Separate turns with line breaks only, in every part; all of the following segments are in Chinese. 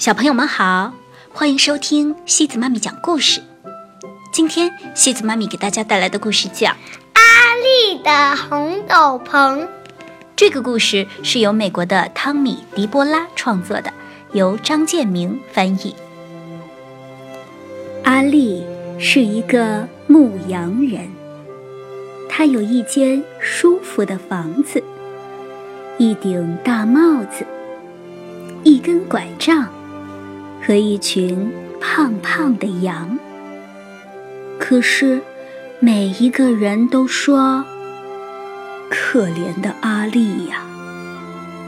小朋友们好，欢迎收听西子妈咪讲故事。今天西子妈咪给大家带来的故事叫《
阿丽的红斗篷》。
这个故事是由美国的汤米·迪波拉创作的，由张建明翻译。阿丽是一个牧羊人，他有一间舒服的房子，一顶大帽子，一根拐杖。和一群胖胖的羊。可是，每一个人都说：“可怜的阿丽呀，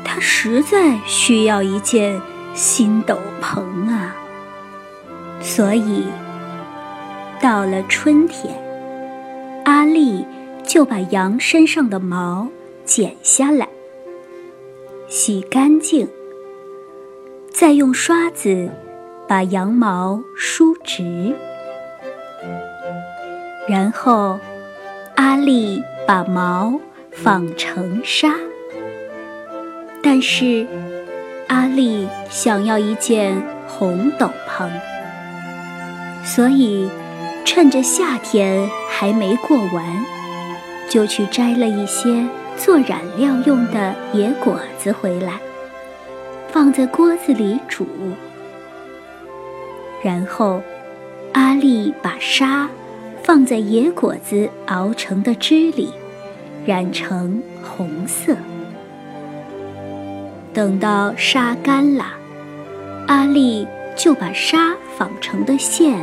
她实在需要一件新斗篷啊。”所以，到了春天，阿丽就把羊身上的毛剪下来，洗干净。再用刷子把羊毛梳直，然后阿丽把毛纺成纱。但是阿丽想要一件红斗篷，所以趁着夏天还没过完，就去摘了一些做染料用的野果子回来。放在锅子里煮，然后阿丽把纱放在野果子熬成的汁里，染成红色。等到纱干了，阿丽就把纱纺成的线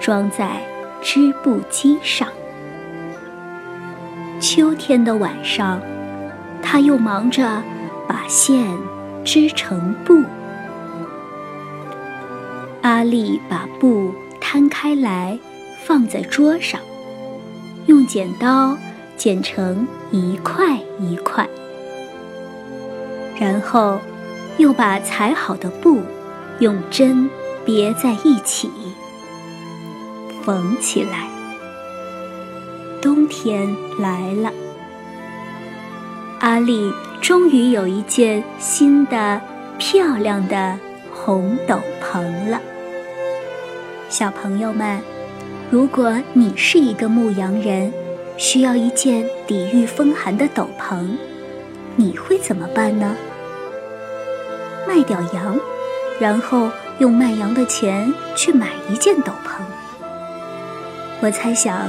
装在织布机上。秋天的晚上，她又忙着把线。织成布，阿丽把布摊开来，放在桌上，用剪刀剪成一块一块，然后又把裁好的布用针别在一起，缝起来。冬天来了，阿丽。终于有一件新的、漂亮的红斗篷了。小朋友们，如果你是一个牧羊人，需要一件抵御风寒的斗篷，你会怎么办呢？卖掉羊，然后用卖羊的钱去买一件斗篷。我猜想，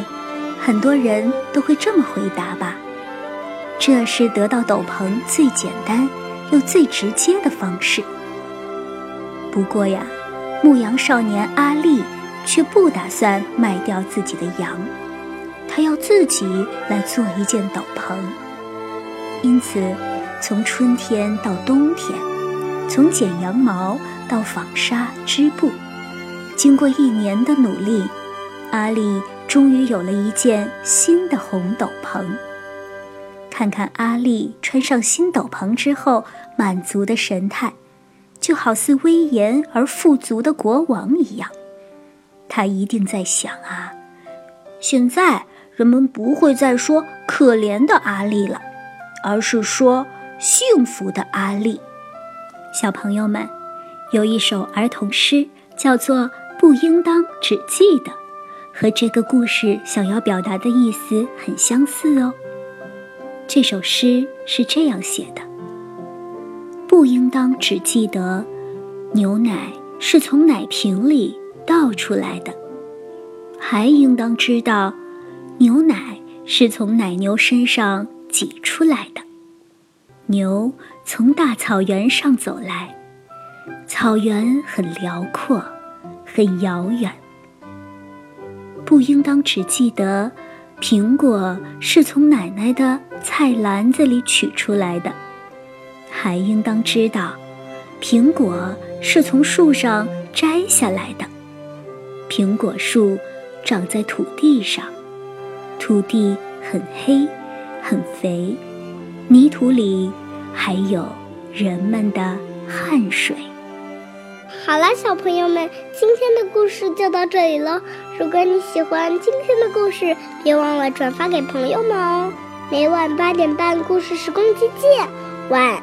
很多人都会这么回答吧。这是得到斗篷最简单又最直接的方式。不过呀，牧羊少年阿力却不打算卖掉自己的羊，他要自己来做一件斗篷。因此，从春天到冬天，从剪羊毛到纺纱织布，经过一年的努力，阿力终于有了一件新的红斗篷。看看阿丽穿上新斗篷之后满足的神态，就好似威严而富足的国王一样。他一定在想啊，现在人们不会再说可怜的阿丽了，而是说幸福的阿丽。小朋友们，有一首儿童诗叫做《不应当只记得》，和这个故事想要表达的意思很相似哦。这首诗是这样写的：不应当只记得牛奶是从奶瓶里倒出来的，还应当知道牛奶是从奶牛身上挤出来的。牛从大草原上走来，草原很辽阔，很遥远。不应当只记得。苹果是从奶奶的菜篮子里取出来的，还应当知道，苹果是从树上摘下来的。苹果树长在土地上，土地很黑，很肥，泥土里还有人们的汗水。
好了，小朋友们，今天的故事就到这里了。如果你喜欢今天的故事，别忘了转发给朋友们哦。每晚八点半，故事时光机见，晚。